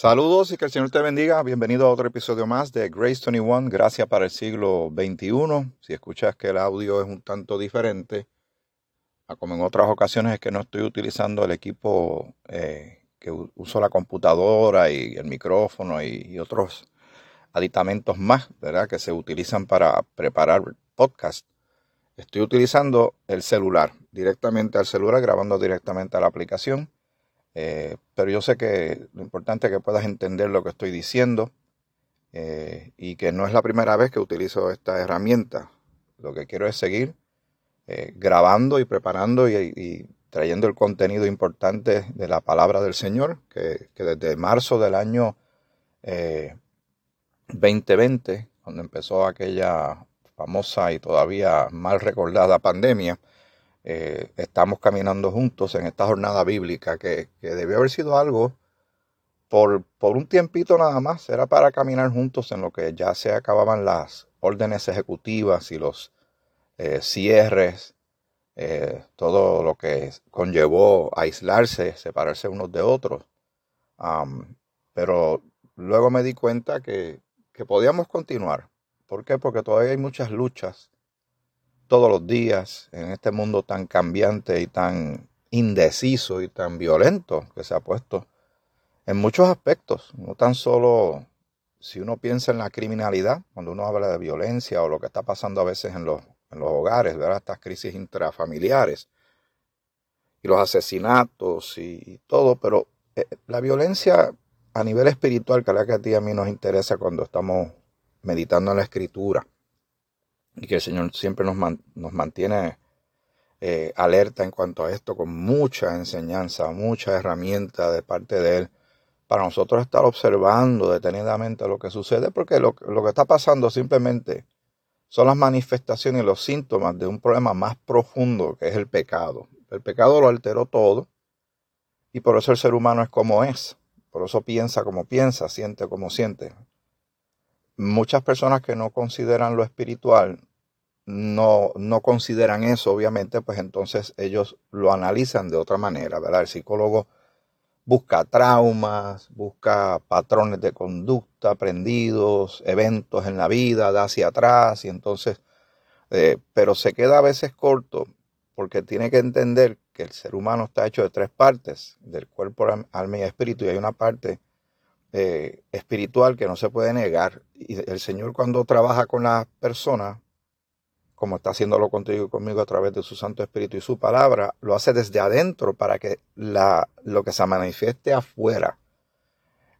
Saludos y que el Señor te bendiga. Bienvenido a otro episodio más de Grace 21, Gracias para el siglo XXI. Si escuchas que el audio es un tanto diferente, como en otras ocasiones es que no estoy utilizando el equipo eh, que uso la computadora y el micrófono y, otros aditamentos más, ¿verdad? Que se utilizan para preparar podcast. Estoy utilizando el celular, directamente al celular, grabando directamente a la aplicación eh, pero yo sé que lo importante es que puedas entender lo que estoy diciendo eh, y que no es la primera vez que utilizo esta herramienta. Lo que quiero es seguir eh, grabando y preparando y, trayendo el contenido importante de la palabra del Señor, que, que desde marzo del año 2020, cuando empezó aquella famosa y todavía mal recordada pandemia, eh, estamos caminando juntos en esta jornada bíblica que, debió haber sido algo por, por, un tiempito nada más, era para caminar juntos en lo que ya se acababan las órdenes ejecutivas y los eh, cierres, eh, todo lo que conllevó aislarse, separarse unos de otros. pero luego me di cuenta que, que podíamos continuar. ¿Por qué? Porque todavía hay muchas luchas todos los días en este mundo tan cambiante y tan indeciso y tan violento que se ha puesto en muchos aspectos, no tan solo si uno piensa en la criminalidad, cuando uno habla de violencia o lo que está pasando a veces en los, en los hogares, ¿verdad? estas crisis intrafamiliares y los asesinatos y, todo, pero eh, la violencia a nivel espiritual, que es la que a ti a mí nos interesa cuando estamos meditando en la escritura, y que el Señor siempre nos, nos mantiene eh, alerta en cuanto a esto, con mucha enseñanza, mucha herramienta de parte de Él, para nosotros estar observando detenidamente lo que sucede, porque lo, lo que está pasando simplemente son las manifestaciones y los síntomas de un problema más profundo, que es el pecado. El pecado lo alteró todo, y por eso el ser humano es como es, por eso piensa como piensa, siente como siente. Muchas personas que no consideran lo espiritual no, no consideran eso, obviamente, pues entonces ellos lo analizan de otra manera, ¿verdad? El psicólogo busca traumas, busca patrones de conducta aprendidos, eventos en la vida, da hacia atrás, y entonces, eh, pero se queda a veces corto porque tiene que entender que el ser humano está hecho de tres partes, del cuerpo, alma y espíritu, y hay una parte eh, espiritual que no se puede negar. Y el Señor cuando trabaja con las personas, como está haciéndolo contigo y conmigo a través de su Santo Espíritu y su palabra, lo hace desde adentro para que la, lo que se manifieste afuera,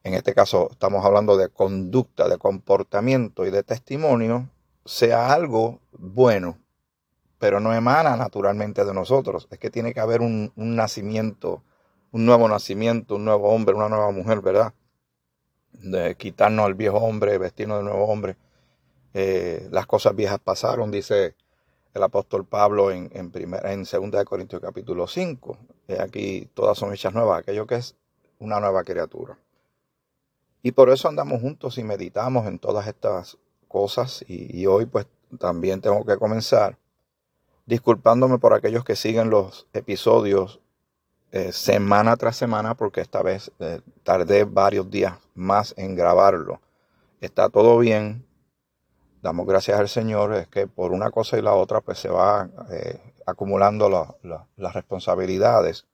en este caso estamos hablando de conducta, de comportamiento y de testimonio, sea algo bueno, pero no emana naturalmente de nosotros. Es que tiene que haber un, un nacimiento, un nuevo nacimiento, un nuevo hombre, una nueva mujer, ¿verdad? De quitarnos al viejo hombre, vestirnos de nuevo hombre eh, las cosas viejas pasaron, dice el apóstol Pablo en, en, en 2 Corintios capítulo 5. aquí todas son hechas nuevas, aquello que es una nueva criatura. Y por eso andamos juntos y meditamos en todas estas cosas. Y, hoy pues también tengo que comenzar disculpándome por aquellos que siguen los episodios eh, semana tras semana, porque esta vez eh, tardé varios días más en grabarlo. Está todo bien, damos gracias al Señor es que por una cosa y la otra pues se va eh, acumulando las responsabilidades.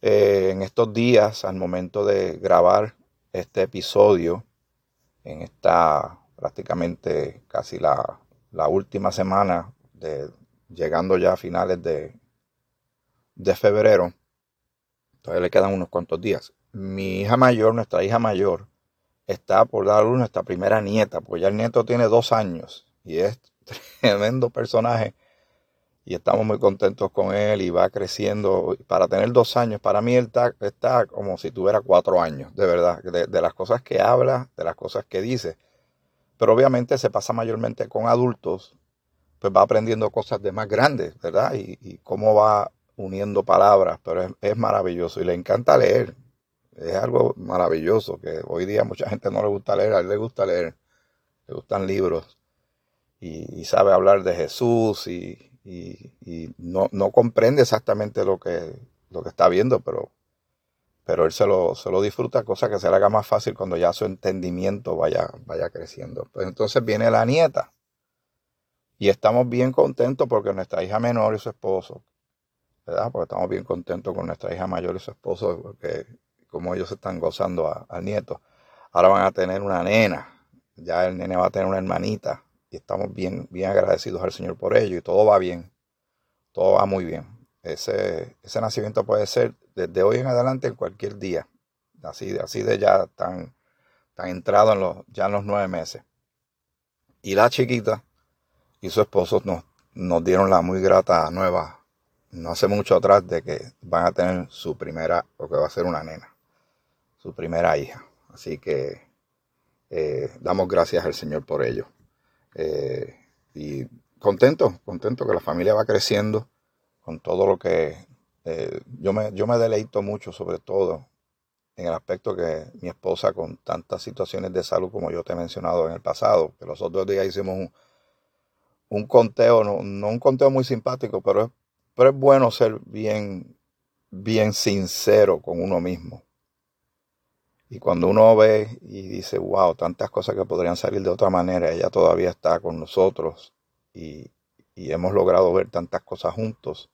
Eh, en estos días, al momento de grabar este episodio, en esta prácticamente casi la, última semana, de, llegando ya a finales de, de febrero, todavía le quedan unos cuantos días. Mi hija mayor, nuestra hija mayor, está por dar a nuestra primera nieta, porque ya el nieto tiene dos años y es tremendo personaje y estamos muy contentos con él y va creciendo. Para tener dos años, para mí él está, como si tuviera cuatro años, de verdad, de, las cosas que habla, de las cosas que dice. Pero obviamente se pasa mayormente con adultos, pues va aprendiendo cosas de más grandes, ¿verdad? Y, cómo va uniendo palabras, pero es maravilloso y le encanta leer es algo maravilloso que hoy día mucha gente no le gusta leer, a él le gusta leer, le gustan libros y, sabe hablar de Jesús y, no, comprende exactamente lo que, lo que está viendo, pero, pero él se lo, se lo disfruta, cosa que se le haga más fácil cuando ya su entendimiento vaya, vaya creciendo. Pues entonces viene la nieta. Y estamos bien contentos porque nuestra hija menor y su esposo, ¿verdad? Porque estamos bien contentos con nuestra hija mayor y su esposo, porque como ellos están gozando al nieto. Ahora van a tener una nena, ya el nene va a tener una hermanita y estamos bien, bien agradecidos al Señor por ello y todo va bien, todo va muy bien. Ese, ese nacimiento puede ser desde hoy en adelante en cualquier día, así, así de ya tan, tan entrado en los, ya en los nueve meses. Y la chiquita y su esposo nos, nos dieron la muy grata nueva no hace mucho atrás de que van a tener su primera, o que va a ser una nena, su primera hija. Así que eh, damos gracias al Señor por ello. Eh, y contento, contento que la familia va creciendo con todo lo que eh, yo, me, yo me deleito mucho, sobre todo en el aspecto que mi esposa con tantas situaciones de salud como yo te he mencionado en el pasado, que los otros días hicimos un, conteo, no, no, un conteo muy simpático, pero es, pero es bueno ser bien, bien sincero con uno mismo. Y cuando uno ve y dice, wow, tantas cosas que podrían salir de otra manera, ella todavía está con nosotros y, y hemos logrado ver tantas cosas juntos,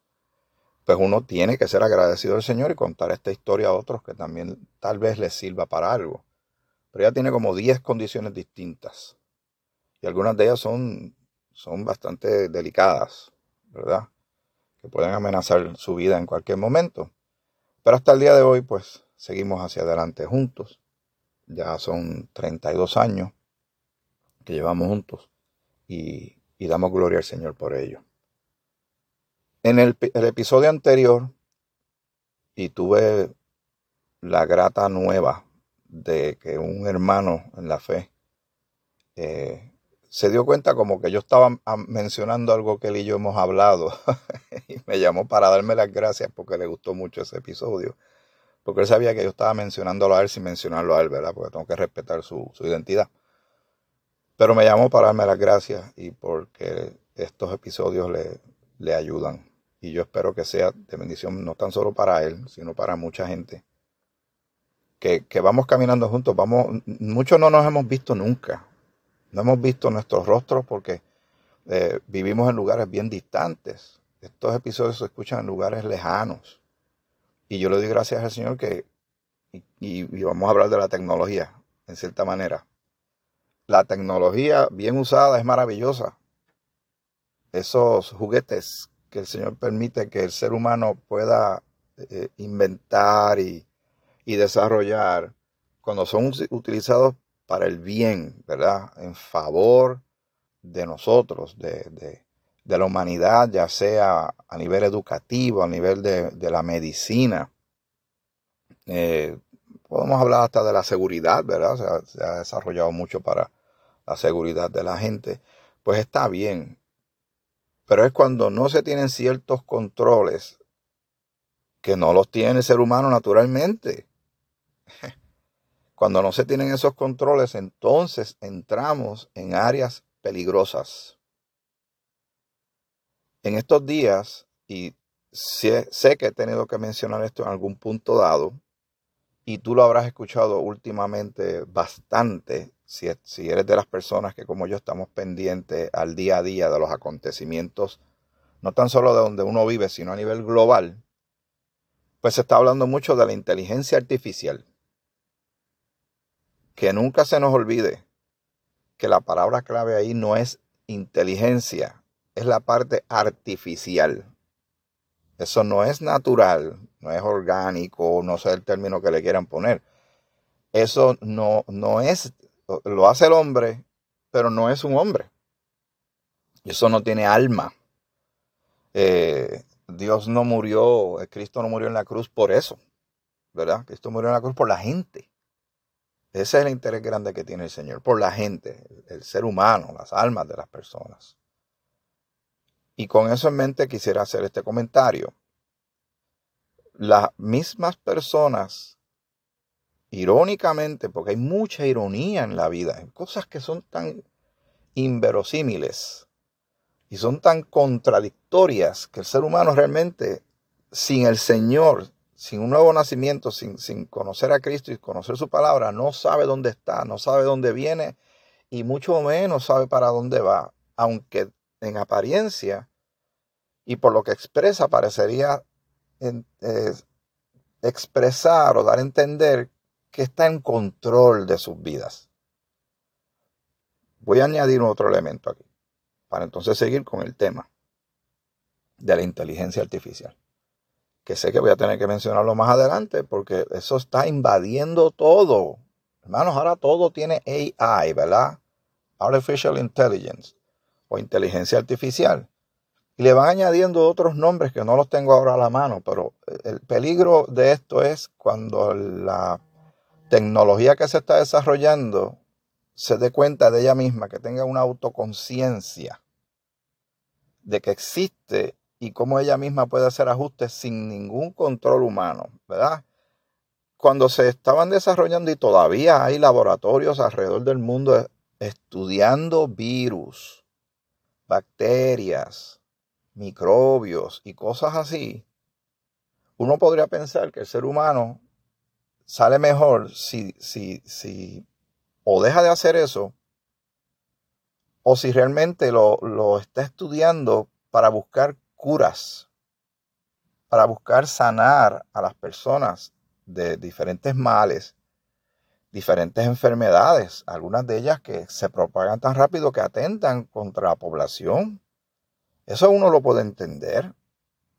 pues uno tiene que ser agradecido al Señor y contar esta historia a otros que también tal vez les sirva para algo. Pero ella tiene como 10 condiciones distintas y algunas de ellas son, son bastante delicadas, ¿verdad? Que pueden amenazar su vida en cualquier momento. Pero hasta el día de hoy, pues seguimos hacia adelante juntos. Ya son 32 años que llevamos juntos y, damos gloria al Señor por ello. En el, episodio anterior, y tuve la grata nueva de que un hermano en la fe eh, se dio cuenta como que yo estaba mencionando algo que él y yo hemos hablado y me llamó para darme las gracias porque le gustó mucho ese episodio porque él sabía que yo estaba mencionándolo a él sin mencionarlo a él, ¿verdad? Porque tengo que respetar su, identidad. Pero me llamó para darme las gracias y porque estos episodios le, le ayudan. Y yo espero que sea de bendición no tan solo para él, sino para mucha gente. Que, que vamos caminando juntos, vamos, muchos no nos hemos visto nunca. No hemos visto nuestros rostros porque eh, vivimos en lugares bien distantes. Estos episodios se escuchan en lugares lejanos. Y yo le doy gracias al Señor que, y, vamos a hablar de la tecnología, en cierta manera. La tecnología bien usada es maravillosa. Esos juguetes que el Señor permite que el ser humano pueda eh, inventar y, desarrollar, cuando son utilizados para el bien, ¿verdad? En favor de nosotros, de, de la humanidad, ya sea a nivel educativo, a nivel de, la medicina. Eh, podemos hablar hasta de la seguridad, ¿verdad? Se ha, desarrollado mucho para la seguridad de la gente. Pues está bien. Pero es cuando no se tienen ciertos controles que no los tiene el ser humano naturalmente. Cuando no se tienen esos controles, entonces entramos en áreas peligrosas. En estos días, y sé, que he tenido que mencionar esto en algún punto dado, y tú lo habrás escuchado últimamente bastante, si, si eres de las personas que como yo estamos pendientes al día a día de los acontecimientos, no tan solo de donde uno vive, sino a nivel global, pues se está hablando mucho de la inteligencia artificial. Que nunca se nos olvide que la palabra clave ahí no es inteligencia, es la parte artificial. Eso no es natural, no es orgánico, no sé el término que le quieran poner. Eso no, no es, lo hace el hombre, pero no es un hombre. Eso no tiene alma. Eh, Dios no murió, Cristo no murió en la cruz por eso, ¿verdad? Cristo murió en la cruz por la gente. Ese es el interés grande que tiene el Señor, por la gente, el ser humano, las almas de las personas. Y con eso en mente quisiera hacer este comentario. Las mismas personas, irónicamente, porque hay mucha ironía en la vida, en cosas que son tan inverosímiles y son tan contradictorias que el ser humano realmente, sin el Señor, sin un nuevo nacimiento, sin, sin conocer a Cristo y conocer su palabra, no sabe dónde está, no sabe dónde viene y mucho menos sabe para dónde va, aunque en apariencia y por lo que expresa parecería eh, expresar o dar a entender que está en control de sus vidas. Voy a añadir otro elemento aquí, para entonces seguir con el tema de la inteligencia artificial, que sé que voy a tener que mencionarlo más adelante porque eso está invadiendo todo. Hermanos, ahora todo tiene AI, ¿verdad? Artificial Intelligence o inteligencia artificial. Y le van añadiendo otros nombres que no los tengo ahora a la mano, pero el peligro de esto es cuando la tecnología que se está desarrollando se dé cuenta de ella misma, que tenga una autoconciencia de que existe y cómo ella misma puede hacer ajustes sin ningún control humano, ¿verdad? Cuando se estaban desarrollando y todavía hay laboratorios alrededor del mundo estudiando virus, bacterias, microbios y cosas así, uno podría pensar que el ser humano sale mejor si, si, si o deja de hacer eso, o si realmente lo, lo está estudiando para buscar curas, para buscar sanar a las personas de diferentes males, diferentes enfermedades, algunas de ellas que se propagan tan rápido que atentan contra la población. Eso uno lo puede entender.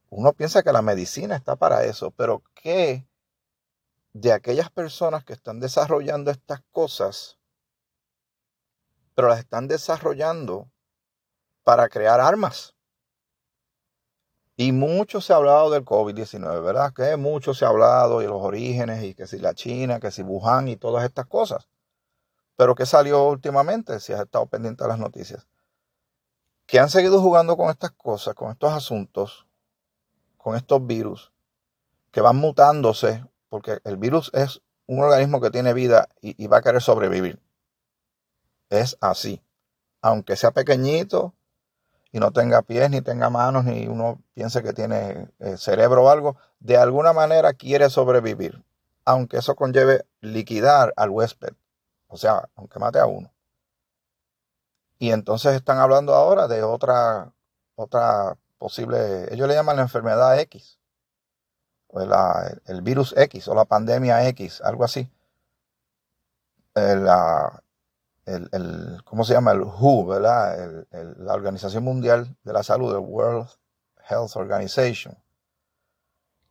Uno piensa que la medicina está para eso, pero ¿qué de aquellas personas que están desarrollando estas cosas, pero las están desarrollando para crear armas? Y mucho se ha hablado del COVID-19, ¿verdad? Que mucho se ha hablado de los orígenes y que si la China, que si Wuhan y todas estas cosas. Pero ¿qué salió últimamente? Si has estado pendiente de las noticias que han seguido jugando con estas cosas, con estos asuntos, con estos virus, que van mutándose, porque el virus es un organismo que tiene vida y, va a querer sobrevivir. Es así. Aunque sea pequeñito y no tenga pies, ni tenga manos, ni uno piense que tiene eh, cerebro o algo, de alguna manera quiere sobrevivir. Aunque eso conlleve liquidar al huésped. O sea, aunque mate a uno. Y entonces están hablando ahora de otra, otra posible, ellos le llaman la enfermedad X, o el virus X, o la pandemia X, algo así. El, el, ¿Cómo se llama? El WHO, ¿verdad? la Organización Mundial de la Salud, el World Health Organization.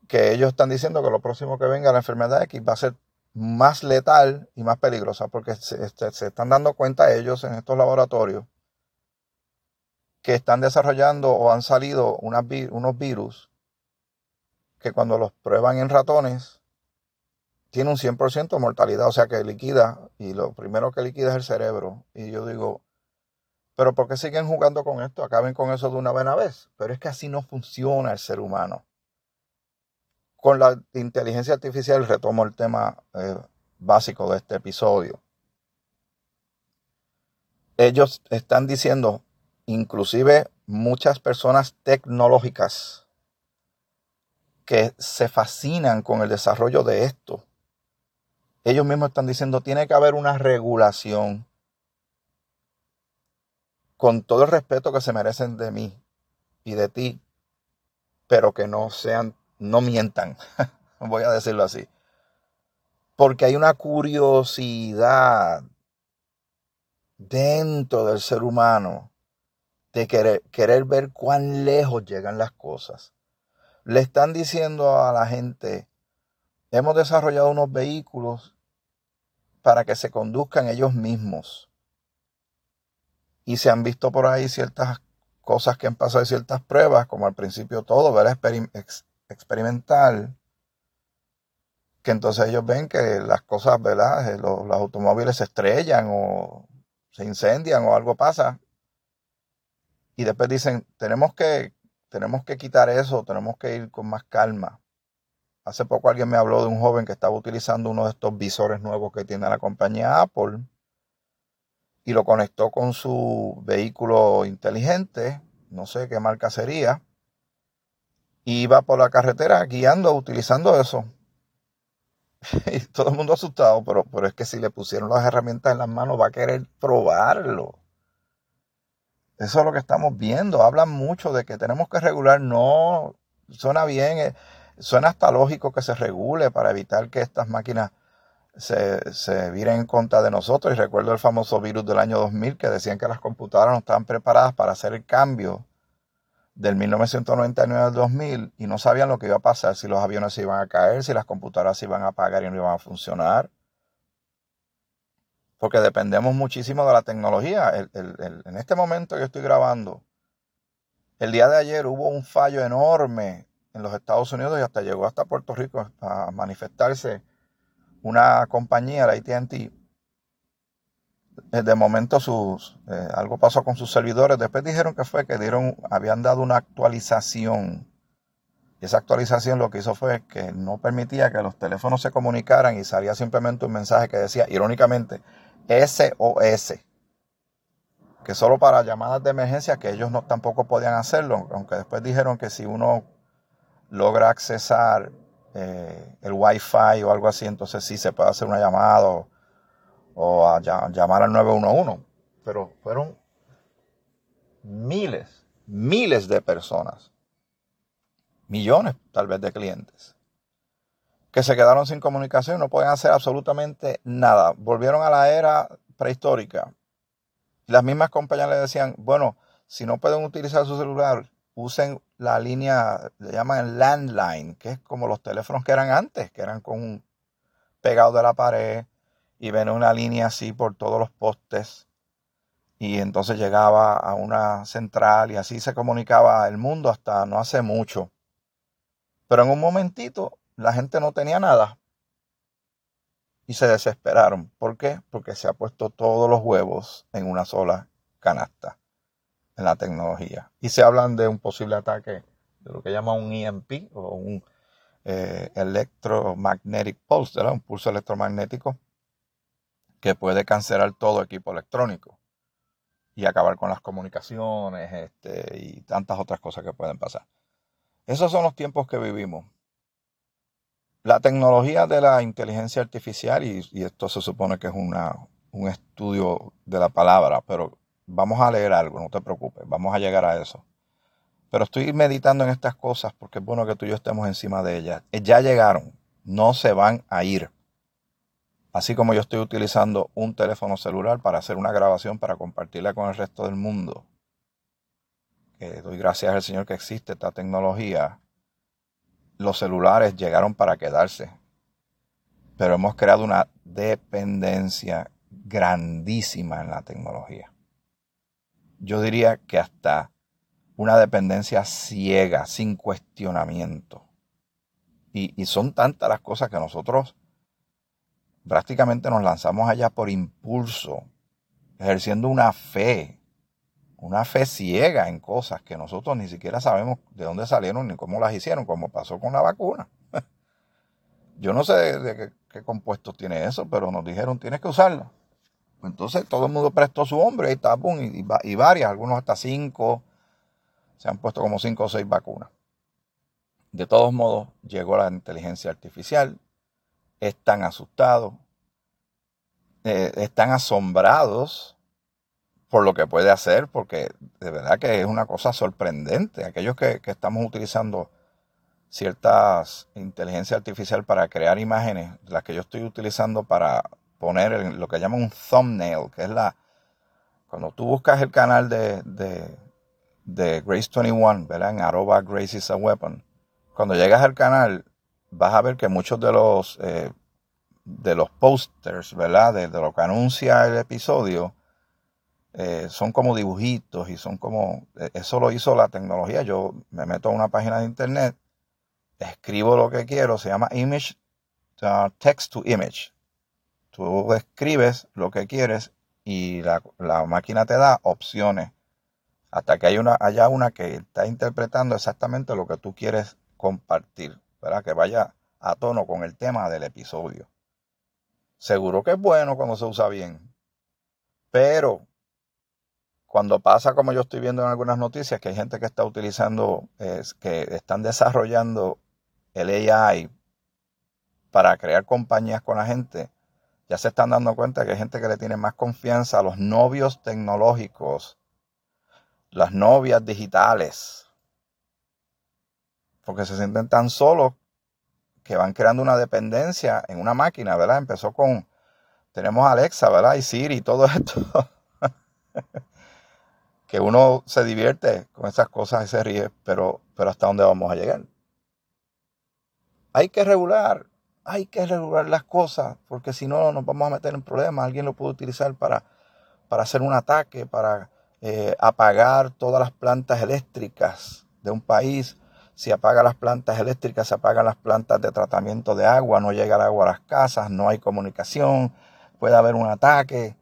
Que ellos están diciendo que lo próximo que venga la enfermedad X va a ser más letal y más peligrosa, porque se, este, se, están dando cuenta ellos en estos laboratorios que están desarrollando o han salido unos virus que cuando los prueban en ratones tiene un 100% de mortalidad, o sea que liquida y lo primero que liquida es el cerebro. Y yo digo, pero ¿por qué siguen jugando con esto? Acaben con eso de una buena vez. Pero es que así no funciona el ser humano con la inteligencia artificial retomo el tema eh, básico de este episodio. Ellos están diciendo, inclusive muchas personas tecnológicas, que se fascinan con el desarrollo de esto. Ellos mismos están diciendo, tiene que haber una regulación con todo el respeto que se merecen de mí y de ti, pero que no sean no mientan, voy a decirlo así. Porque hay una curiosidad dentro del ser humano de querer, querer ver cuán lejos llegan las cosas. Le están diciendo a la gente, hemos desarrollado unos vehículos para que se conduzcan ellos mismos. Y se han visto por ahí ciertas cosas que han pasado ciertas pruebas, como al principio todo, ver experimental, que entonces ellos ven que las cosas, ¿verdad? Eh, los, automóviles se estrellan o se incendian o algo pasa. Y después dicen, tenemos que, tenemos que quitar eso, tenemos que ir con más calma. Hace poco alguien me habló de un joven que estaba utilizando uno de estos visores nuevos que tiene la compañía Apple y lo conectó con su vehículo inteligente, no sé qué marca sería, iba por la carretera guiando, utilizando eso. Y todo el mundo asustado, pero, pero es que si le pusieron las herramientas en las manos va a querer probarlo. Eso es lo que estamos viendo. Hablan mucho de que tenemos que regular. No, suena bien, eh, suena hasta lógico que se regule para evitar que estas máquinas se, se viren en contra de nosotros. Y recuerdo el famoso virus del año 2000 que decían que las computadoras no estaban preparadas para hacer el cambio del 1999 al 2000 y no sabían lo que iba a pasar, si los aviones se iban a caer, si las computadoras se iban a apagar y no iban a funcionar. Porque dependemos muchísimo de la tecnología. en este momento yo estoy grabando, el día de ayer hubo un fallo enorme en los Estados Unidos y hasta llegó hasta Puerto Rico a manifestarse una compañía, la ATT, eh, de momento sus, eh, algo pasó con sus servidores. Después dijeron que fue que dieron, habían dado una actualización. Y esa actualización lo que hizo fue que no permitía que los teléfonos se comunicaran y salía simplemente un mensaje que decía, irónicamente, SOS. Que solo para llamadas de emergencia, que ellos no tampoco podían hacerlo, aunque después dijeron que si uno logra accesar eh, el Wi-Fi o algo así, entonces sí se puede hacer una llamada o a llamar al 911. Pero fueron miles, miles de personas, millones tal vez de clientes, que se quedaron sin comunicación, no pueden hacer absolutamente nada. Volvieron a la era prehistórica. Las mismas compañías le decían, bueno, si no pueden utilizar su celular, usen la línea, le llaman landline, que es como los teléfonos que eran antes, que eran con un pegado de la pared, y ven una línea así por todos los postes y entonces llegaba a una central y así se comunicaba el mundo hasta no hace mucho. Pero en un momentito la gente no tenía nada y se desesperaron. ¿Por qué? Porque se ha puesto todos los huevos en una sola canasta en la tecnología. Y se hablan de un posible ataque de lo que llaman un EMP o un eh, electromagnetic pulse, un pulso electromagnético que puede cancelar todo equipo electrónico y acabar con las comunicaciones este, y tantas otras cosas que pueden pasar. Esos son los tiempos que vivimos. La tecnología de la inteligencia artificial, y, esto se supone que es una, un estudio de la palabra, pero vamos a leer algo, no te preocupes, vamos a llegar a eso. Pero estoy meditando en estas cosas porque es bueno que tú y yo estemos encima de ellas. Ya llegaron, no se van a ir. Así como yo estoy utilizando un teléfono celular para hacer una grabación para compartirla con el resto del mundo. Que doy gracias al Señor que existe esta tecnología. Los celulares llegaron para quedarse. Pero hemos creado una dependencia grandísima en la tecnología. Yo diría que hasta una dependencia ciega, sin cuestionamiento. Y, son tantas las cosas que nosotros prácticamente nos lanzamos allá por impulso, ejerciendo una fe, una fe ciega en cosas que nosotros ni siquiera sabemos de dónde salieron ni cómo las hicieron, como pasó con la vacuna. Yo no sé de qué, compuestos tiene eso, pero nos dijeron tienes que usarla. Entonces todo el mundo prestó su hombre y, tapón y, y varias, algunos hasta cinco, se han puesto como cinco o seis vacunas. De todos modos, llegó la inteligencia artificial, están asustados, eh, están asombrados por lo que puede hacer, porque de verdad que es una cosa sorprendente. Aquellos que, estamos utilizando ciertas inteligencia artificial para crear imágenes, las que yo estoy utilizando para poner lo que llaman un thumbnail, que es la... Cuando tú buscas el canal de, de, de Grace21, ¿verdad? En arroba Grace is a weapon. Cuando llegas al canal, vas a ver que muchos de los, eh, de los posters, ¿verdad? De, lo que anuncia el episodio, eh, son como dibujitos y son como, eh, eso lo hizo la tecnología. Yo me meto a una página de internet, escribo lo que quiero, se llama image, uh, text to image. Tú escribes lo que quieres y la, la máquina te da opciones hasta que hay una, haya una que está interpretando exactamente lo que tú quieres compartir que vaya a tono con el tema del episodio. Seguro que es bueno cuando se usa bien, pero cuando pasa como yo estoy viendo en algunas noticias, que hay gente que está utilizando, que están desarrollando el AI para crear compañías con la gente, ya se están dando cuenta que hay gente que le tiene más confianza a los novios tecnológicos, las novias digitales, porque se sienten tan solos que van creando una dependencia en una máquina, ¿verdad? Empezó con, tenemos Alexa, ¿verdad? Y Siri y todo esto. que uno se divierte con esas cosas y se ríe, pero, pero ¿hasta dónde vamos a llegar? Hay que regular, hay que regular las cosas, porque si no nos vamos a meter en problemas. Alguien lo puede utilizar para, para hacer un ataque, para eh, apagar todas las plantas eléctricas de un país. Si apaga las plantas eléctricas, se apagan las plantas de tratamiento de agua, no llega el agua a las casas, no hay comunicación, puede haber un ataque,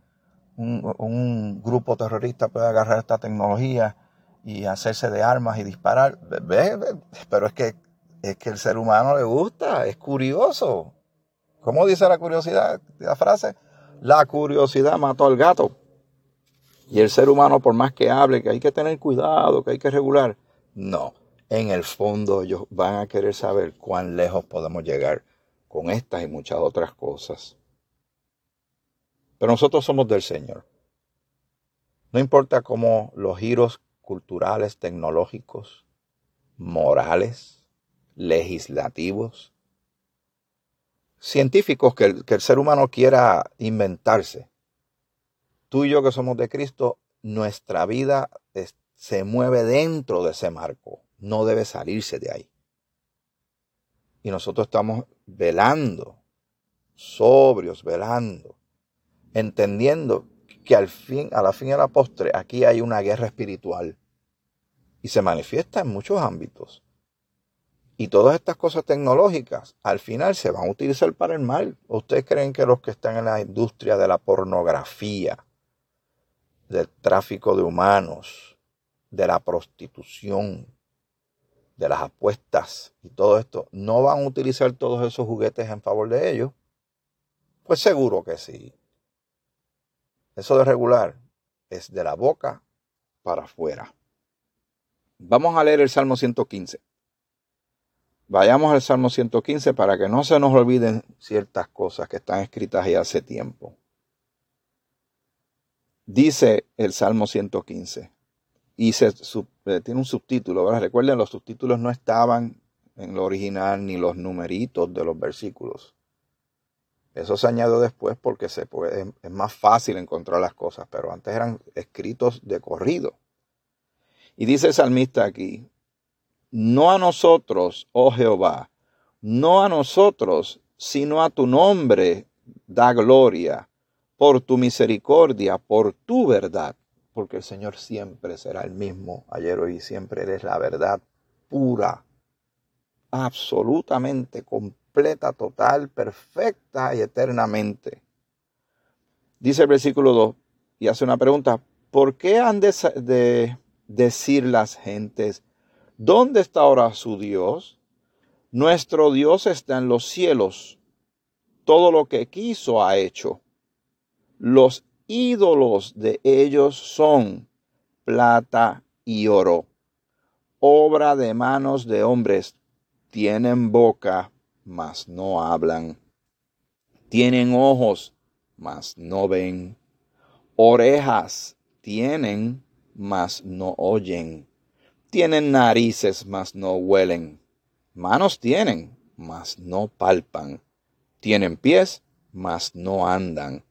un, grupo terrorista puede agarrar esta tecnología y hacerse de armas y disparar. Pero es que, es que el ser humano le gusta, es curioso. ¿Cómo dice la curiosidad, la frase? La curiosidad mató al gato. Y el ser humano, por más que hable que hay que tener cuidado, que hay que regular, no. En el fondo ellos van a querer saber cuán lejos podemos llegar con estas y muchas otras cosas. Pero nosotros somos del Señor. No importa cómo los giros culturales, tecnológicos, morales, legislativos, científicos que el, que el ser humano quiera inventarse. Tú y yo que somos de Cristo, nuestra vida se mueve dentro de ese marco, no debe salirse de ahí. Y nosotros estamos velando, sobrios, velando, entendiendo que al fin, a la fin y a la postre, aquí hay una guerra espiritual y se manifiesta en muchos ámbitos. Y todas estas cosas tecnológicas al final se van a utilizar para el mal. ¿Ustedes creen que los que están en la industria de la pornografía, del tráfico de humanos, de la prostitución, de las apuestas y todo esto, no van a utilizar todos esos juguetes en favor de ellos? Pues seguro que sí. Eso de regular es de la boca para afuera. Vamos a leer el Salmo 115. Vayamos al Salmo 115 para que no se nos olviden ciertas cosas que están escritas ya hace tiempo. Dice el Salmo 115 y eh, tiene un subtítulo. Recuerden, los subtítulos no estaban en lo original ni los numeritos de los versículos. Eso se añadió después porque es más fácil encontrar las cosas, pero antes eran escritos de corrido. Y dice el salmista aquí, no a nosotros, oh Jehová, no a nosotros, sino a tu nombre da gloria, por tu misericordia, por tu verdad, porque el Señor siempre será el mismo, ayer, hoy y siempre eres la verdad pura, absolutamente completa total, perfecta y eternamente. Dice el versículo 2 y hace una pregunta, ¿por qué han de, de decir las gentes, ¿dónde está ahora su Dios? Nuestro Dios está en los cielos. Todo lo que quiso ha hecho. Los ídolos de ellos son plata y oro, obra de manos de hombres. Tienen boca, mas no hablan. Tienen ojos, mas no ven. Orejas tienen, mas no oyen. Tienen narices, mas no huelen. Manos tienen, mas no palpan. Tienen pies, mas no andan.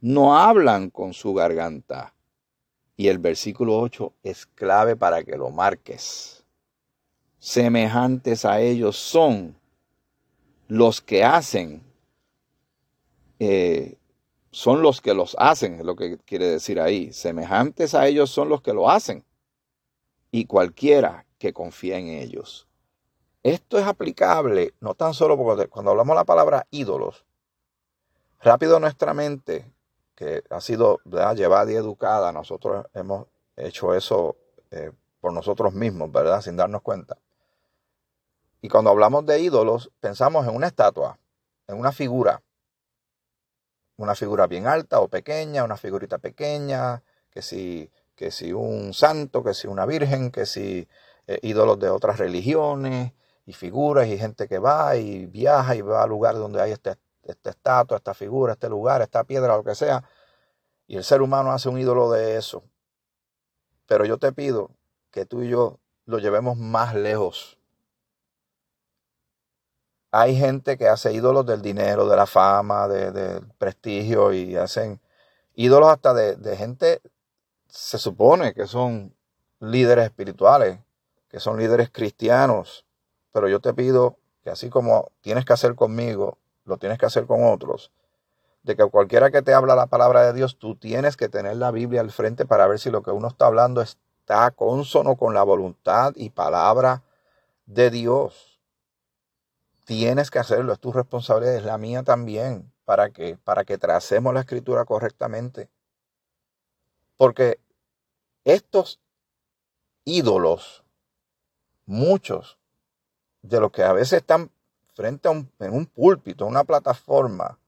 No hablan con su garganta. Y el versículo 8 es clave para que lo marques. Semejantes a ellos son los que hacen eh, son los que los hacen, es lo que quiere decir ahí. Semejantes a ellos son los que lo hacen. Y cualquiera que confía en ellos. Esto es aplicable no tan solo porque cuando hablamos la palabra ídolos, rápido nuestra mente, que ha sido llevada y educada, nosotros hemos hecho eso eh, por nosotros mismos, ¿verdad? Sin darnos cuenta. Y cuando hablamos de ídolos, pensamos en una estatua, en una figura. Una figura bien alta o pequeña, una figurita pequeña, que si que si un santo, que si una virgen, que si eh, ídolos de otras religiones y figuras y gente que va y viaja y va a lugares donde hay este, esta estatua, esta figura, este lugar, esta piedra, lo que sea. Y el ser humano hace un ídolo de eso. Pero yo te pido que tú y yo lo llevemos más lejos. Hay gente que hace ídolos del dinero, de la fama, del prestigio y hacen ídolos hasta de gente se supone que son líderes espirituales, que son líderes cristianos, pero yo te pido que así como tienes que hacer conmigo, lo tienes que hacer con otros, de que cualquiera que te habla la palabra de Dios, tú tienes que tener la Biblia al frente para ver si lo que uno está hablando está consono con la voluntad y palabra de Dios. Tienes que hacerlo, es tu responsabilidad, es la mía también, para que, para que tracemos la escritura correctamente. Porque estos ídolos, muchos de los que a veces están frente a un, en un púlpito, una plataforma,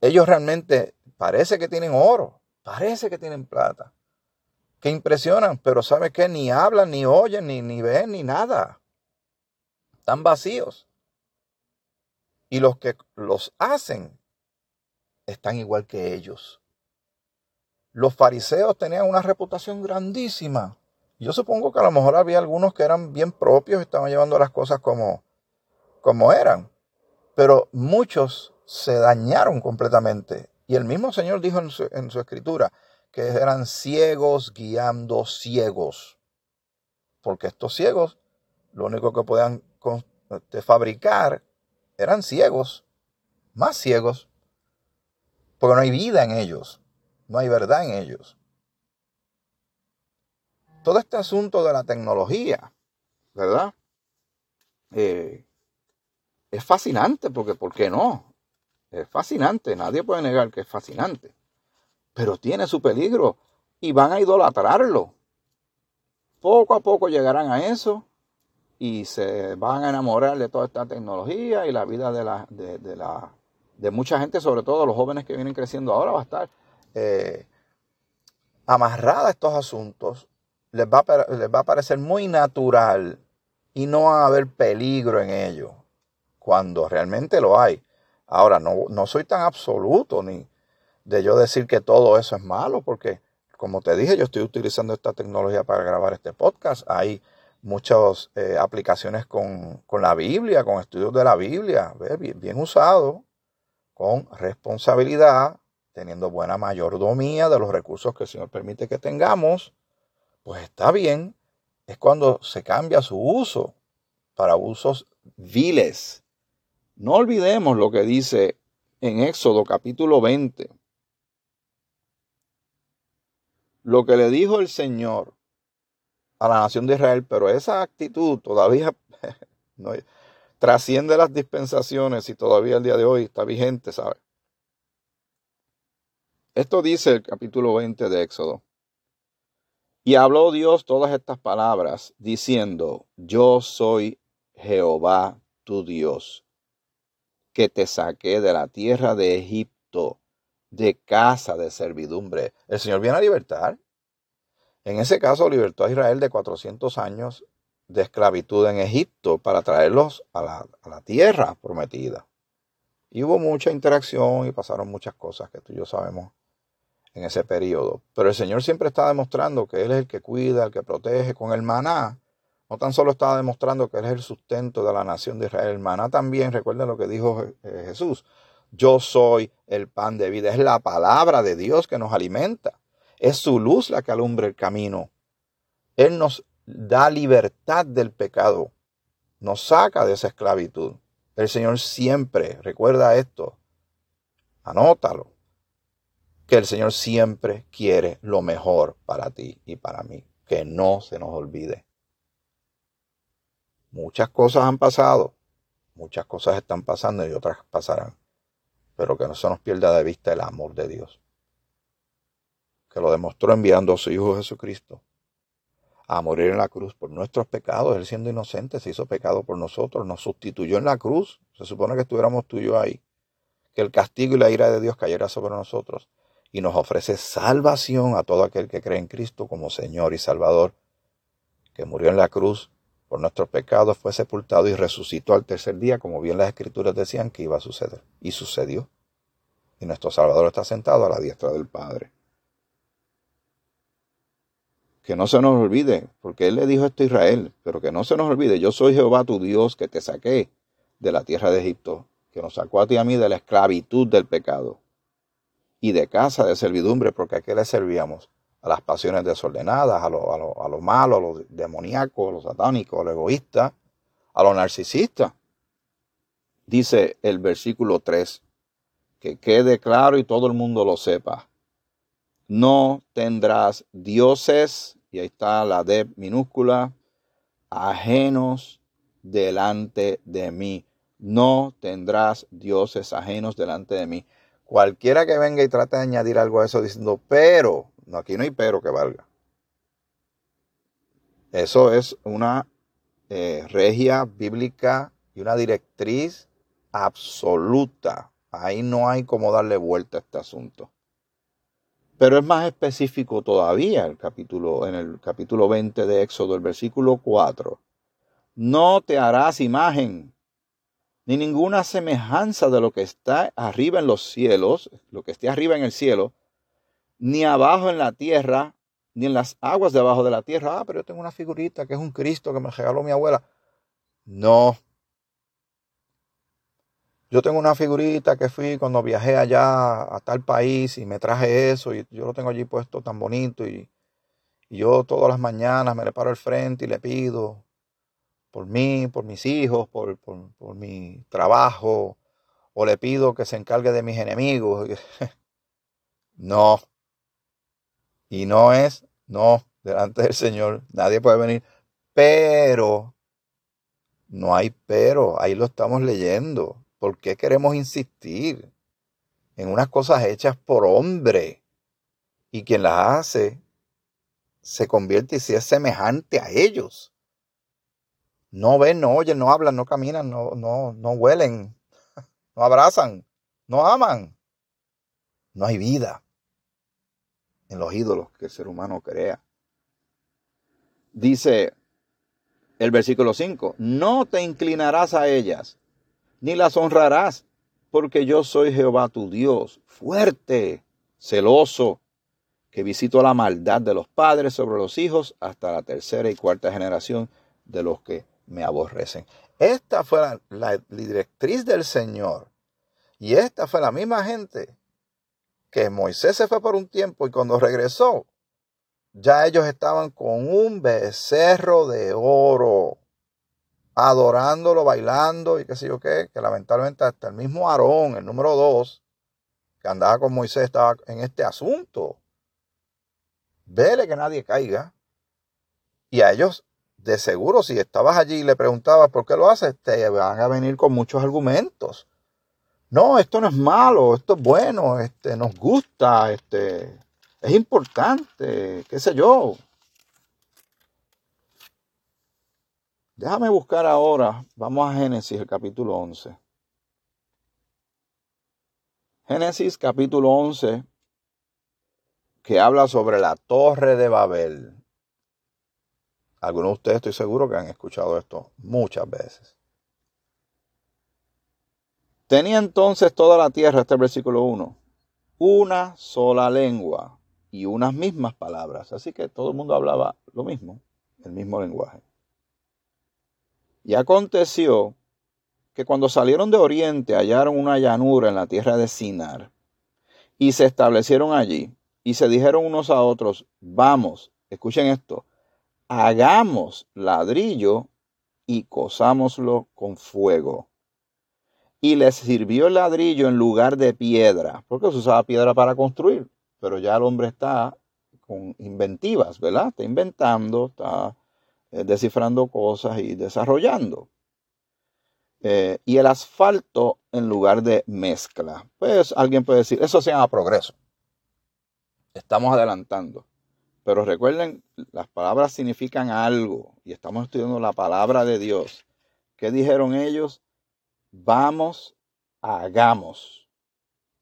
ellos realmente parece que tienen oro, parece que tienen plata, que impresionan, pero ¿sabe qué? Ni hablan, ni oyen, ni, ni ven, ni nada. Están vacíos. Y los que los hacen están igual que ellos los fariseos tenían una reputación grandísima. Yo supongo que a lo mejor había algunos que eran bien propios, estaban llevando las cosas como, como eran. Pero muchos se dañaron completamente. Y el mismo Señor dijo en su, en su escritura que eran ciegos guiando ciegos. Porque estos ciegos, lo único que podían este, fabricar eran ciegos, más ciegos, porque no hay vida en ellos. No hay verdad en ellos. Todo este asunto de la tecnología, ¿verdad? Eh, es fascinante porque, ¿por qué no? Es fascinante, nadie puede negar que es fascinante, pero tiene su peligro y van a idolatrarlo. Poco a poco llegarán a eso y se van a enamorar de toda esta tecnología y la vida de, la, de, de, la, de mucha gente, sobre todo los jóvenes que vienen creciendo ahora, va a estar eh, amarrada a estos asuntos, les va, a, les va a parecer muy natural y no va a haber peligro en ello, cuando realmente lo hay. Ahora, no, no soy tan absoluto ni de yo decir que todo eso es malo, porque como te dije, yo estoy utilizando esta tecnología para grabar este podcast. Hay muchas eh, aplicaciones con, con, la Biblia, con estudios de la Biblia, bien, bien usado, con responsabilidad, teniendo buena mayordomía de los recursos que el Señor permite que tengamos, pues está bien. Es cuando se cambia su uso para usos viles. No olvidemos lo que dice en Éxodo capítulo 20. Lo que le dijo el Señor a la nación de Israel, pero esa actitud todavía no, trasciende las dispensaciones y todavía el día de hoy está vigente, ¿sabes? Esto dice el capítulo 20 de Éxodo. Y habló Dios todas estas palabras, diciendo, yo soy Jehová tu Dios, que te saqué de la tierra de Egipto, de casa de servidumbre. El Señor viene a libertar. En ese caso, libertó a Israel de 400 años de esclavitud en Egipto para traerlos a la, a la tierra prometida. Y hubo mucha interacción y pasaron muchas cosas que tú y yo sabemos en ese periodo. Pero el Señor siempre está demostrando que Él es el que cuida, el que protege. Con el maná, no tan solo estaba demostrando que Él es el sustento de la nación de Israel. El maná también, recuerden lo que dijo eh, Jesús. Yo soy el pan de vida. Es la palabra de Dios que nos alimenta. Es su luz la que alumbra el camino. Él nos da libertad del pecado. Nos saca de esa esclavitud. El Señor siempre, recuerda esto, anótalo, que el Señor siempre quiere lo mejor para ti y para mí. Que no se nos olvide. Muchas cosas han pasado, muchas cosas están pasando y otras pasarán. Pero que no se nos pierda de vista el amor de Dios. Que lo demostró enviando a su Hijo Jesucristo a morir en la cruz por nuestros pecados. Él siendo inocente se hizo pecado por nosotros, nos sustituyó en la cruz. Se supone que estuviéramos tú y yo ahí. Que el castigo y la ira de Dios cayera sobre nosotros y nos ofrece salvación a todo aquel que cree en Cristo como Señor y Salvador, que murió en la cruz por nuestros pecados, fue sepultado y resucitó al tercer día, como bien las escrituras decían que iba a suceder. Y sucedió. Y nuestro Salvador está sentado a la diestra del Padre. Que no se nos olvide, porque Él le dijo esto a Israel, pero que no se nos olvide, yo soy Jehová tu Dios que te saqué de la tierra de Egipto, que nos sacó a ti y a mí de la esclavitud del pecado y de casa de servidumbre, porque a qué le servíamos? A las pasiones desordenadas, a lo, a a lo malo, a lo demoníaco, a lo satánico, a lo egoísta, a lo narcisista. Dice el versículo 3, que quede claro y todo el mundo lo sepa. No tendrás dioses, y ahí está la D minúscula, ajenos delante de mí. No tendrás dioses ajenos delante de mí. Cualquiera que venga y trate de añadir algo a eso diciendo, pero, no, aquí no hay pero que valga. Eso es una eh, regia bíblica y una directriz absoluta. Ahí no hay como darle vuelta a este asunto. Pero es más específico todavía el capítulo, en el capítulo 20 de Éxodo, el versículo 4 no te harás imagen, ni ninguna semejanza de lo que está arriba en los cielos, lo que esté arriba en el cielo, ni abajo en la tierra, ni en las aguas debajo de la tierra. Ah, pero yo tengo una figurita que es un Cristo que me regaló mi abuela. No. Yo tengo una figurita que fui cuando viajé allá a tal país y me traje eso y yo lo tengo allí puesto tan bonito y, y yo todas las mañanas me le paro al frente y le pido por mí, por mis hijos, por, mi trabajo, o le pido que se encargue de mis enemigos. no. Y no es, no, delante del Señor, nadie puede venir, pero, no hay pero, ahí lo estamos leyendo. ¿Por qué queremos insistir en unas cosas hechas por hombre? Y quien las hace se convierte y si es semejante a ellos. No ven, no oyen, no hablan, no caminan, no, no, no huelen, no abrazan, no aman. No hay vida en los ídolos que el ser humano crea. Dice el versículo 5, no te inclinarás a ellas, ni las honrarás, porque yo soy Jehová tu Dios, fuerte, celoso, que visito la maldad de los padres sobre los hijos hasta la tercera y cuarta generación de los que me aborrecen. Esta fue la, directriz del Señor. Y esta fue la misma gente que Moisés se fue por un tiempo y cuando regresó, ya ellos estaban con un becerro de oro, adorándolo, bailando y qué sé yo qué, que lamentablemente hasta el mismo Aarón, el número dos, que andaba con Moisés, estaba en este asunto. Vele que nadie caiga. Y a ellos de seguro si estabas allí y le preguntabas por qué lo haces, te van a venir con muchos argumentos. No, esto no es malo, esto es bueno, este, nos gusta, este, es importante, qué sé yo. Déjame buscar ahora, vamos a Génesis, el capítulo 11. Génesis capítulo 11, que habla sobre la torre de Babel. Algunos de ustedes estoy seguro que han escuchado esto muchas veces. Tenía entonces toda la tierra, este versículo 1, una sola lengua y unas mismas palabras. Así que todo el mundo hablaba lo mismo, el mismo lenguaje. Y aconteció que cuando salieron de Oriente hallaron una llanura en la tierra de Sinar y se establecieron allí y se dijeron unos a otros, vamos, escuchen esto, hagamos ladrillo y cosámoslo con fuego. Y les sirvió el ladrillo en lugar de piedra, porque se usaba piedra para construir, pero ya el hombre está con inventivas, ¿verdad? Está inventando, está eh, descifrando cosas y desarrollando. Eh, y el asfalto en lugar de mezcla. Pues alguien puede decir, eso se llama progreso. Estamos adelantando. Pero recuerden, las palabras significan algo y estamos estudiando la palabra de Dios. ¿Qué dijeron ellos? Vamos, hagamos.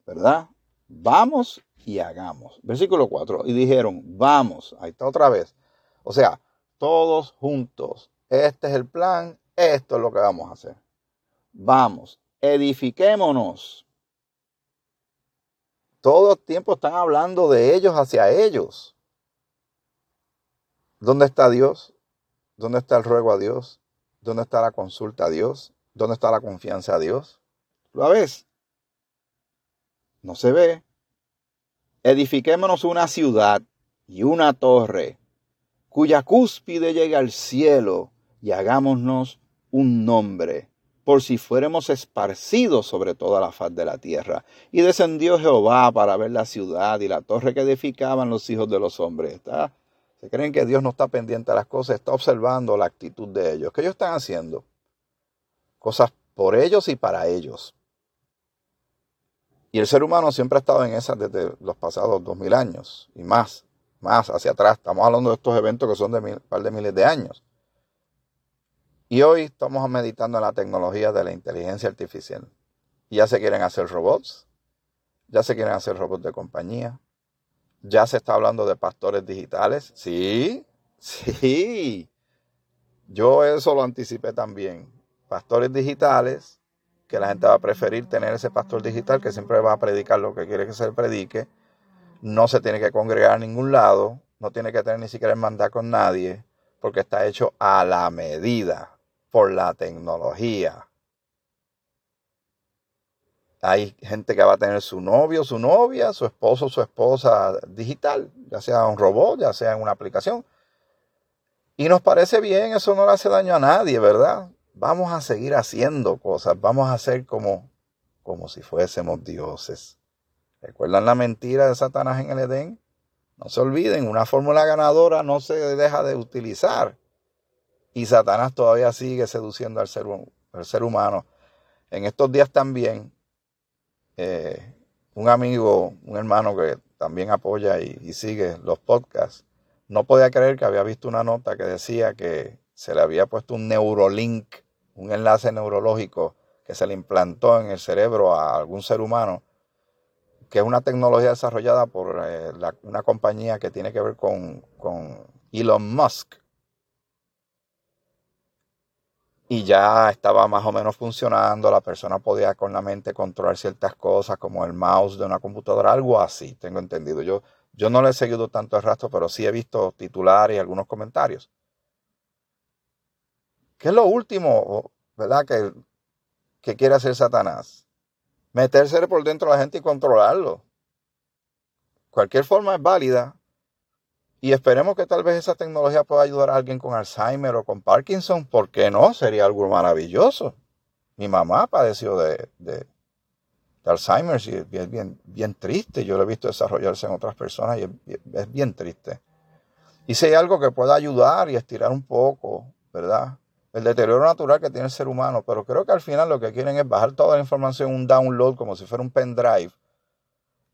¿Verdad? Vamos y hagamos. Versículo 4. Y dijeron, vamos, ahí está otra vez. O sea, todos juntos. Este es el plan, esto es lo que vamos a hacer. Vamos, edifiquémonos. Todo el tiempo están hablando de ellos hacia ellos. ¿Dónde está Dios? ¿Dónde está el ruego a Dios? ¿Dónde está la consulta a Dios? ¿Dónde está la confianza a Dios? ¿Lo ves? No se ve. Edifiquémonos una ciudad y una torre cuya cúspide llegue al cielo y hagámonos un nombre, por si fuéramos esparcidos sobre toda la faz de la tierra. Y descendió Jehová para ver la ciudad y la torre que edificaban los hijos de los hombres. Se creen que Dios no está pendiente de las cosas, está observando la actitud de ellos. ¿Qué ellos están haciendo? Cosas por ellos y para ellos. Y el ser humano siempre ha estado en esas desde los pasados dos mil años y más, más hacia atrás. Estamos hablando de estos eventos que son de un par de miles de años. Y hoy estamos meditando en la tecnología de la inteligencia artificial. Ya se quieren hacer robots, ya se quieren hacer robots de compañía, ya se está hablando de pastores digitales. Sí, sí. Yo eso lo anticipé también. Pastores digitales, que la gente va a preferir tener ese pastor digital que siempre va a predicar lo que quiere que se le predique. No se tiene que congregar a ningún lado, no tiene que tener ni siquiera el mandar con nadie, porque está hecho a la medida por la tecnología hay gente que va a tener su novio, su novia, su esposo, su esposa digital, ya sea un robot, ya sea en una aplicación. Y nos parece bien, eso no le hace daño a nadie, ¿verdad? Vamos a seguir haciendo cosas, vamos a hacer como, como si fuésemos dioses. ¿Recuerdan la mentira de Satanás en el Edén? No se olviden, una fórmula ganadora no se deja de utilizar. Y Satanás todavía sigue seduciendo al ser, al ser humano. En estos días también eh, un amigo, un hermano que también apoya y, sigue los podcasts, no podía creer que había visto una nota que decía que se le había puesto un neurolink, un enlace neurológico que se le implantó en el cerebro a algún ser humano, que es una tecnología desarrollada por eh, una compañía que tiene que ver con, con Elon Musk. Y ya estaba más o menos funcionando, la persona podía con la mente controlar ciertas cosas como el mouse de una computadora, algo así, tengo entendido. Yo, yo no le he seguido tanto el rastro, pero sí he visto titulares y algunos comentarios. ¿Qué es lo último, verdad, que, que quiere hacer Satanás? Meterse por dentro de la gente y controlarlo. Cualquier forma es válida, y esperemos que tal vez esa tecnología pueda ayudar a alguien con Alzheimer o con Parkinson. ¿Por qué no? Sería algo maravilloso. Mi mamá padeció de, de, Alzheimer y es bien, bien, triste. Yo lo he visto desarrollarse en otras personas y es, bien triste. Y si hay algo que pueda ayudar y estirar un poco, ¿verdad? El deterioro natural que tiene el ser humano. Pero creo que al final lo que quieren es bajar toda la información, un download, como si fuera un pendrive,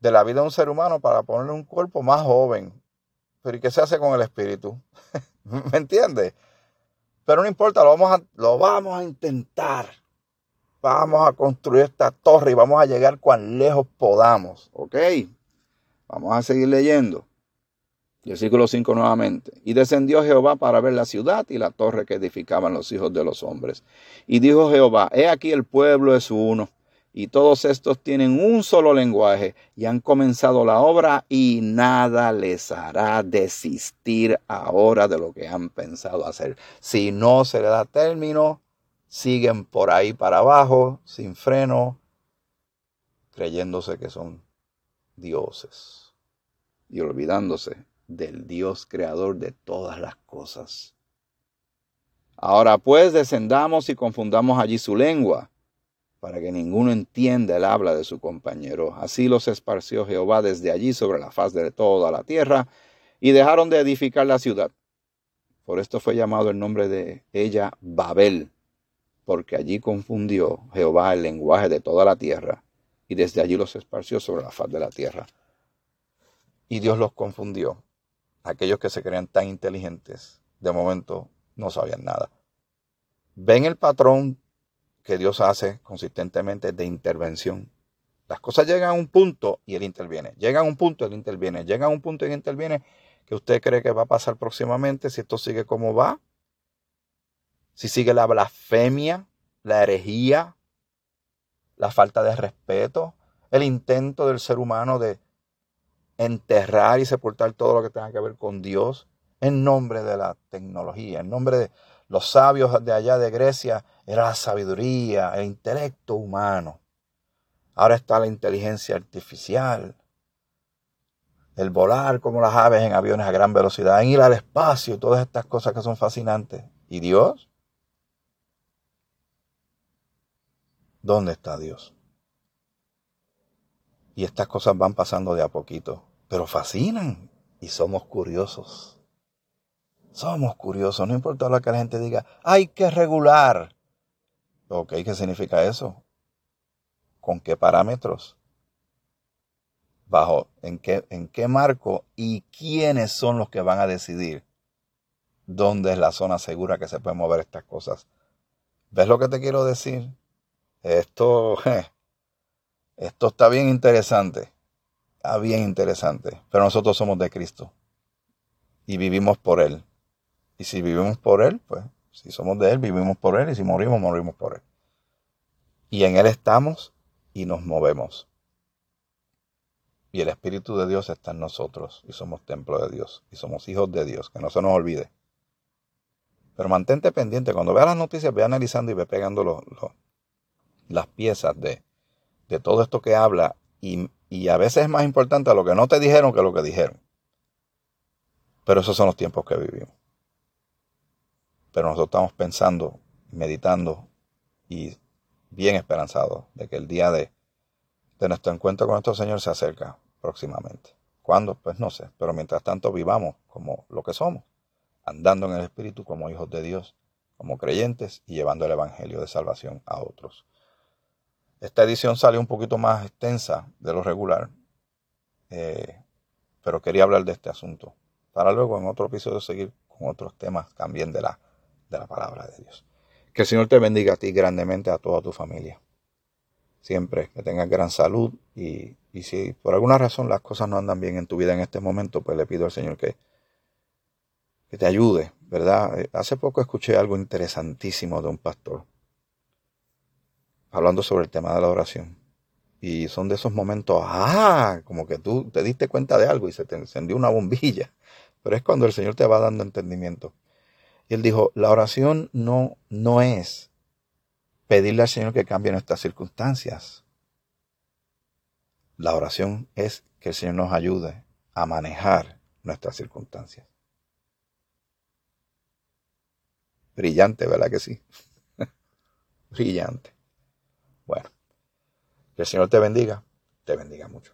de la vida de un ser humano para ponerle un cuerpo más joven, pero ¿y qué se hace con el espíritu? ¿Me entiendes? Pero no importa, lo vamos, a, lo vamos a intentar. Vamos a construir esta torre y vamos a llegar cuán lejos podamos. ¿Ok? Vamos a seguir leyendo. Versículo 5 nuevamente. Y descendió Jehová para ver la ciudad y la torre que edificaban los hijos de los hombres. Y dijo Jehová, he aquí el pueblo es uno y todos estos tienen un solo lenguaje y han comenzado la obra y nada les hará desistir ahora de lo que han pensado hacer. Si no se le da término, siguen por ahí para abajo, sin freno, creyéndose que son dioses y olvidándose del Dios creador de todas las cosas. Ahora pues descendamos y confundamos allí su lengua para que ninguno entienda el habla de su compañero. Así los esparció Jehová desde allí sobre la faz de toda la tierra, y dejaron de edificar la ciudad. Por esto fue llamado el nombre de ella Babel, porque allí confundió Jehová el lenguaje de toda la tierra, y desde allí los esparció sobre la faz de la tierra. Y Dios los confundió. Aquellos que se creían tan inteligentes, de momento no sabían nada. Ven el patrón que Dios hace consistentemente de intervención. Las cosas llegan a un punto y él interviene. Llegan a un punto, él interviene. Llegan a un punto y él interviene que usted cree que va a pasar próximamente si esto sigue como va. Si sigue la blasfemia, la herejía, la falta de respeto, el intento del ser humano de enterrar y sepultar todo lo que tenga que ver con Dios en nombre de la tecnología, en nombre de los sabios de allá de Grecia, era la sabiduría, el intelecto humano. Ahora está la inteligencia artificial, el volar como las aves en aviones a gran velocidad, en ir al espacio, todas estas cosas que son fascinantes. ¿Y Dios? ¿Dónde está Dios? Y estas cosas van pasando de a poquito, pero fascinan y somos curiosos. Somos curiosos, no importa lo que la gente diga, hay que regular. Ok, ¿qué significa eso? ¿Con qué parámetros? ¿Bajo en qué, en qué marco? ¿Y quiénes son los que van a decidir dónde es la zona segura que se pueden mover estas cosas? ¿Ves lo que te quiero decir? Esto, esto está bien interesante. Está bien interesante. Pero nosotros somos de Cristo. Y vivimos por Él. Y si vivimos por Él, pues si somos de Él, vivimos por Él. Y si morimos, morimos por Él. Y en Él estamos y nos movemos. Y el Espíritu de Dios está en nosotros y somos templo de Dios y somos hijos de Dios, que no se nos olvide. Pero mantente pendiente, cuando veas las noticias, ve analizando y ve pegando los, las piezas de, de, todo esto que habla y, y a veces es más importante lo que no te dijeron que lo que dijeron. Pero esos son los tiempos que vivimos pero nosotros estamos pensando, meditando y bien esperanzados de que el día de, de nuestro encuentro con nuestro Señor se acerca próximamente. ¿Cuándo? Pues no sé, pero mientras tanto vivamos como lo que somos, andando en el Espíritu como hijos de Dios, como creyentes y llevando el Evangelio de salvación a otros. Esta edición sale un poquito más extensa de lo regular, eh, pero quería hablar de este asunto para luego en otro episodio seguir con otros temas también de la de la palabra de Dios. Que el Señor te bendiga a ti grandemente, a toda tu familia. Siempre que tengas gran salud y, y si por alguna razón las cosas no andan bien en tu vida en este momento, pues le pido al Señor que, que te ayude, ¿verdad? Eh, hace poco escuché algo interesantísimo de un pastor hablando sobre el tema de la oración. Y son de esos momentos, ah, como que tú te diste cuenta de algo y se te encendió una bombilla. Pero es cuando el Señor te va dando entendimiento. Y él dijo, la oración no, no es pedirle al Señor que cambie nuestras circunstancias. La oración es que el Señor nos ayude a manejar nuestras circunstancias. Brillante, ¿verdad que sí? Brillante. Bueno, que el Señor te bendiga, te bendiga mucho.